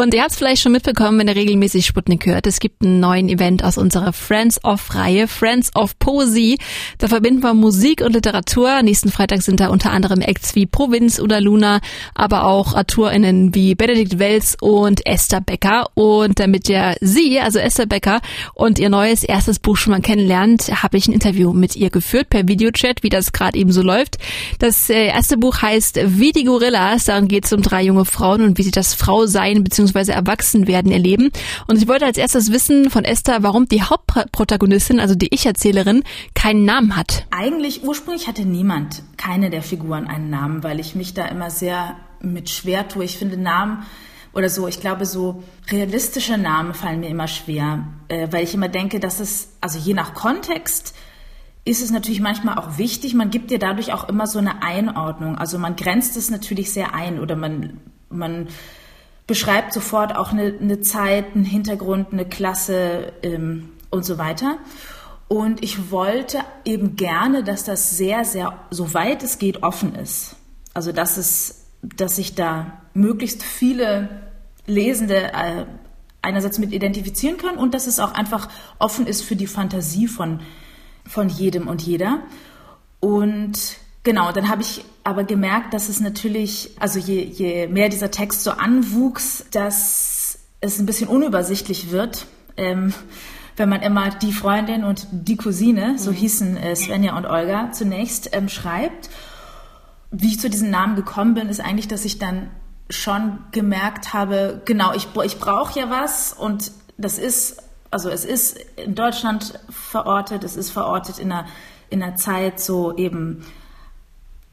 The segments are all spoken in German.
Und ihr habt es vielleicht schon mitbekommen, wenn ihr regelmäßig Sputnik hört. Es gibt einen neuen Event aus unserer Friends of Reihe, Friends of Poesie. Da verbinden wir Musik und Literatur. Nächsten Freitag sind da unter anderem Acts wie Provinz oder Luna, aber auch AutorInnen wie Benedikt Welz und Esther Becker. Und damit ihr sie, also Esther Becker, und ihr neues erstes Buch schon mal kennenlernt, habe ich ein Interview mit ihr geführt per Videochat, wie das gerade eben so läuft. Das äh, erste Buch heißt Wie die Gorillas. Darum geht es um drei junge Frauen und wie sie das Frausein bzw bzw. Erwachsenwerden erleben. Und ich wollte als erstes wissen von Esther, warum die Hauptprotagonistin, also die Ich-Erzählerin, keinen Namen hat. Eigentlich ursprünglich hatte niemand, keine der Figuren einen Namen, weil ich mich da immer sehr mit schwer tue. Ich finde Namen oder so, ich glaube, so realistische Namen fallen mir immer schwer, äh, weil ich immer denke, dass es, also je nach Kontext, ist es natürlich manchmal auch wichtig, man gibt dir dadurch auch immer so eine Einordnung. Also man grenzt es natürlich sehr ein oder man, man beschreibt sofort auch eine, eine Zeit, einen Hintergrund, eine Klasse ähm, und so weiter. Und ich wollte eben gerne, dass das sehr, sehr, soweit es geht, offen ist. Also dass es, dass sich da möglichst viele Lesende äh, einerseits mit identifizieren können und dass es auch einfach offen ist für die Fantasie von, von jedem und jeder. Und Genau, dann habe ich aber gemerkt, dass es natürlich, also je, je mehr dieser Text so anwuchs, dass es ein bisschen unübersichtlich wird. Ähm, wenn man immer die Freundin und die Cousine, so mhm. hießen äh, Svenja und Olga, zunächst ähm, schreibt. Wie ich zu diesen Namen gekommen bin, ist eigentlich, dass ich dann schon gemerkt habe, genau, ich, ich brauche ja was und das ist, also es ist in Deutschland verortet, es ist verortet in einer, in einer Zeit so eben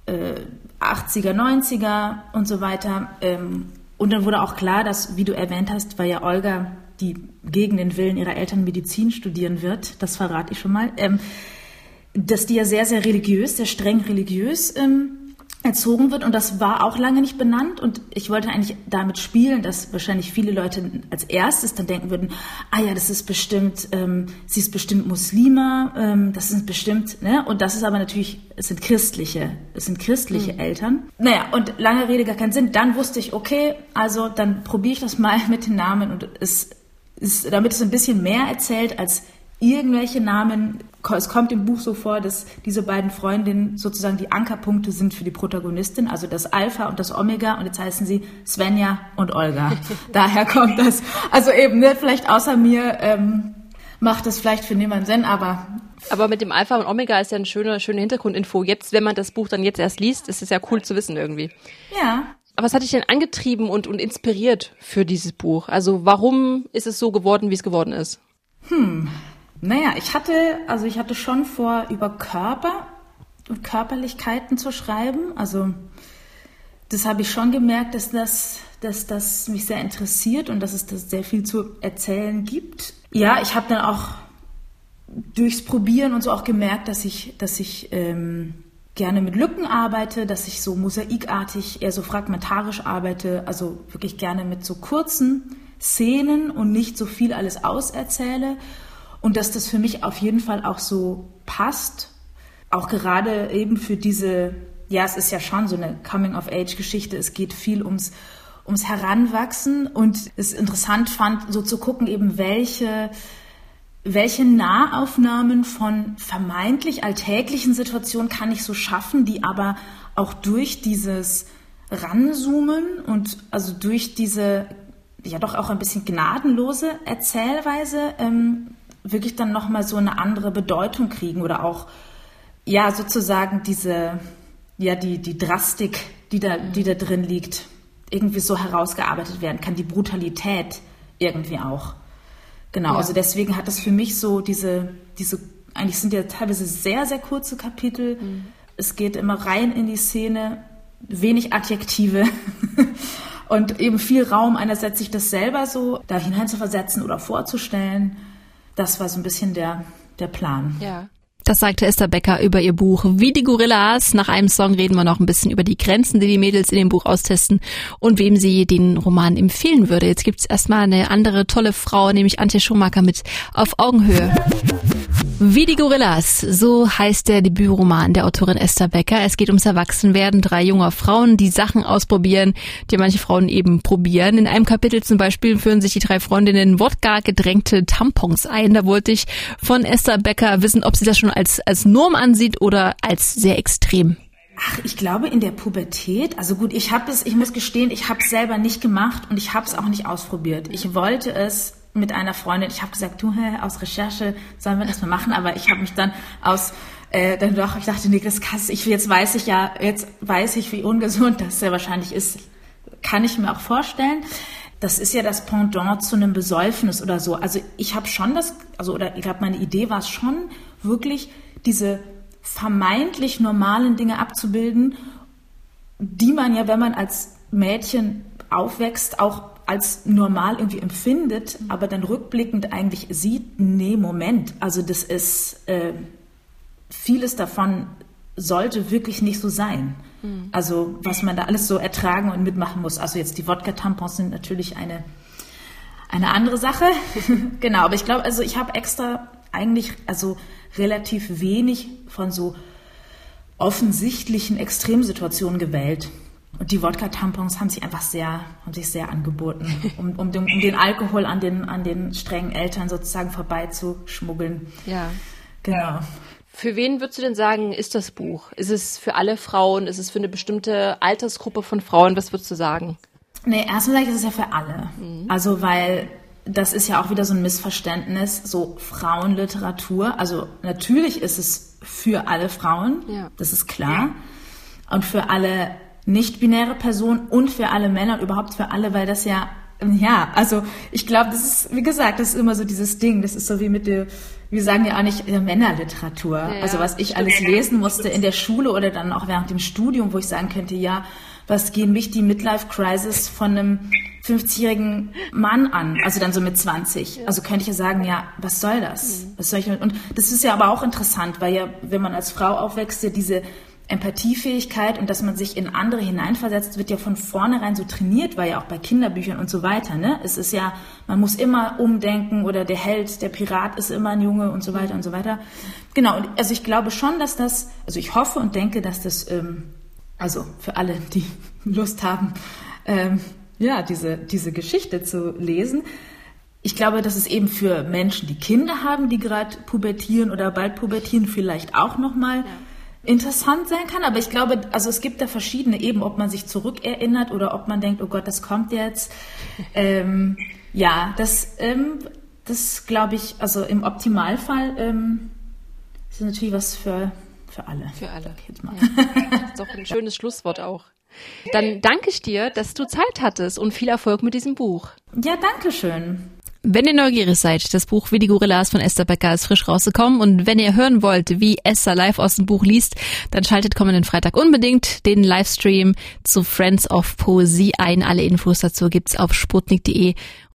äh, 80er, 90er und so weiter. Ähm, und dann wurde auch klar, dass, wie du erwähnt hast, weil ja Olga, die gegen den Willen ihrer Eltern Medizin studieren wird, das verrate ich schon mal, ähm, dass die ja sehr, sehr religiös, sehr streng religiös ähm, erzogen wird und das war auch lange nicht benannt und ich wollte eigentlich damit spielen, dass wahrscheinlich viele Leute als erstes dann denken würden, ah ja, das ist bestimmt, ähm, sie ist bestimmt Muslima, ähm, das sind bestimmt, ne? Und das ist aber natürlich, es sind christliche, es sind christliche mhm. Eltern. Naja, und lange Rede gar keinen Sinn. Dann wusste ich, okay, also dann probiere ich das mal mit den Namen und es ist, damit es ein bisschen mehr erzählt als irgendwelche Namen. Es kommt im Buch so vor, dass diese beiden Freundinnen sozusagen die Ankerpunkte sind für die Protagonistin, also das Alpha und das Omega. Und jetzt heißen sie Svenja und Olga. Daher kommt das. Also eben, ne, vielleicht außer mir ähm, macht das vielleicht für niemanden Sinn, aber aber mit dem Alpha und Omega ist ja eine schöne, schöne Hintergrundinfo. Jetzt, wenn man das Buch dann jetzt erst liest, ist es ja cool zu wissen irgendwie. Ja. Aber was hat dich denn angetrieben und, und inspiriert für dieses Buch? Also warum ist es so geworden, wie es geworden ist? Hm, naja, ich hatte, also ich hatte schon vor, über Körper und Körperlichkeiten zu schreiben. Also das habe ich schon gemerkt, dass das, dass das mich sehr interessiert und dass es das sehr viel zu erzählen gibt. Ja, ich habe dann auch durchs Probieren und so auch gemerkt, dass ich, dass ich ähm, gerne mit Lücken arbeite, dass ich so mosaikartig, eher so fragmentarisch arbeite, also wirklich gerne mit so kurzen Szenen und nicht so viel alles auserzähle und dass das für mich auf jeden Fall auch so passt, auch gerade eben für diese, ja, es ist ja schon so eine Coming-of-Age-Geschichte, es geht viel ums, ums Heranwachsen. Und es interessant fand, so zu gucken, eben welche, welche Nahaufnahmen von vermeintlich alltäglichen Situationen kann ich so schaffen, die aber auch durch dieses Ranzoomen und also durch diese ja doch auch ein bisschen gnadenlose Erzählweise ähm, wirklich dann nochmal so eine andere Bedeutung kriegen oder auch, ja, sozusagen diese, ja, die, die Drastik, die da, die da drin liegt, irgendwie so herausgearbeitet werden kann, die Brutalität irgendwie auch. Genau, ja. also deswegen hat das für mich so diese, diese, eigentlich sind ja teilweise sehr, sehr kurze Kapitel. Mhm. Es geht immer rein in die Szene, wenig Adjektive und eben viel Raum, einerseits sich das selber so da hineinzuversetzen oder vorzustellen das war so ein bisschen der, der Plan. Ja. Das sagte Esther Becker über ihr Buch Wie die Gorillas. Nach einem Song reden wir noch ein bisschen über die Grenzen, die die Mädels in dem Buch austesten und wem sie den Roman empfehlen würde. Jetzt gibt's erstmal eine andere tolle Frau, nämlich Antje Schumacher mit Auf Augenhöhe. Wie die Gorillas, so heißt der Debütroman der Autorin Esther Becker. Es geht ums Erwachsenwerden drei junger Frauen, die Sachen ausprobieren, die manche Frauen eben probieren. In einem Kapitel zum Beispiel führen sich die drei Freundinnen Wodka gedrängte Tampons ein. Da wollte ich von Esther Becker wissen, ob sie das schon als, als Norm ansieht oder als sehr extrem. Ach, ich glaube in der Pubertät, also gut, ich habe es, ich muss gestehen, ich habe es selber nicht gemacht und ich habe es auch nicht ausprobiert. Ich wollte es mit einer Freundin, ich habe gesagt, du, hä, aus Recherche sollen wir das mal machen, aber ich habe mich dann aus äh, dann doch, ich dachte, nee, das kann ich, jetzt weiß ich ja, jetzt weiß ich, wie ungesund das sehr wahrscheinlich ist, kann ich mir auch vorstellen. Das ist ja das Pendant zu einem Besäufnis oder so. Also ich habe schon das, also oder ich glaube, meine Idee war es schon, wirklich diese vermeintlich normalen Dinge abzubilden, die man ja, wenn man als Mädchen aufwächst, auch als normal irgendwie empfindet, aber dann rückblickend eigentlich sieht, nee, Moment, also das ist, äh, vieles davon sollte wirklich nicht so sein. Mhm. Also was man da alles so ertragen und mitmachen muss. Also jetzt die Wodka-Tampons sind natürlich eine, eine andere Sache. genau, aber ich glaube, also ich habe extra eigentlich also relativ wenig von so offensichtlichen Extremsituationen gewählt. Und die Wodka-Tampons haben sich einfach sehr, haben sich sehr angeboten, um, um, den, um den Alkohol an den, an den strengen Eltern sozusagen vorbeizuschmuggeln. Ja. Genau. Für wen würdest du denn sagen, ist das Buch? Ist es für alle Frauen? Ist es für eine bestimmte Altersgruppe von Frauen? Was würdest du sagen? Nee, erstmal sage ich, ist es ja für alle. Mhm. Also, weil das ist ja auch wieder so ein Missverständnis, so Frauenliteratur. Also, natürlich ist es für alle Frauen, ja. das ist klar. Und für alle nicht-binäre Personen und für alle Männer und überhaupt für alle, weil das ja, ja, also ich glaube, das ist, wie gesagt, das ist immer so dieses Ding, das ist so wie mit der, wir sagen ja auch nicht äh, Männerliteratur. Ja, also was ich alles lesen musste in der Schule oder dann auch während dem Studium, wo ich sagen könnte, ja, was gehen mich die Midlife-Crisis von einem 50-jährigen Mann an, also dann so mit 20. Also könnte ich ja sagen, ja, was soll das? Mhm. Was soll ich Und das ist ja aber auch interessant, weil ja, wenn man als Frau aufwächst, ja diese Empathiefähigkeit und dass man sich in andere hineinversetzt, wird ja von vornherein so trainiert, weil ja auch bei Kinderbüchern und so weiter. Ne? Es ist ja, man muss immer umdenken oder der Held, der Pirat ist immer ein Junge und so weiter und so weiter. Genau, und also ich glaube schon, dass das, also ich hoffe und denke, dass das, ähm, also für alle, die Lust haben, ähm, ja, diese, diese Geschichte zu lesen, ich glaube, dass es eben für Menschen, die Kinder haben, die gerade pubertieren oder bald pubertieren, vielleicht auch nochmal ja interessant sein kann. Aber ich glaube, also es gibt da verschiedene eben, ob man sich zurückerinnert oder ob man denkt, oh Gott, das kommt jetzt. Ähm, ja, das, ähm, das glaube ich, also im Optimalfall ähm, ist natürlich was für, für alle. Für alle. Ja. Das ist doch ein schönes Schlusswort auch. Dann danke ich dir, dass du Zeit hattest und viel Erfolg mit diesem Buch. Ja, danke schön. Wenn ihr neugierig seid, das Buch Wie die Gorillas von Esther Becker ist frisch rausgekommen und wenn ihr hören wollt, wie Esther live aus dem Buch liest, dann schaltet kommenden Freitag unbedingt den Livestream zu Friends of Poesie ein. Alle Infos dazu gibt's auf sputnik.de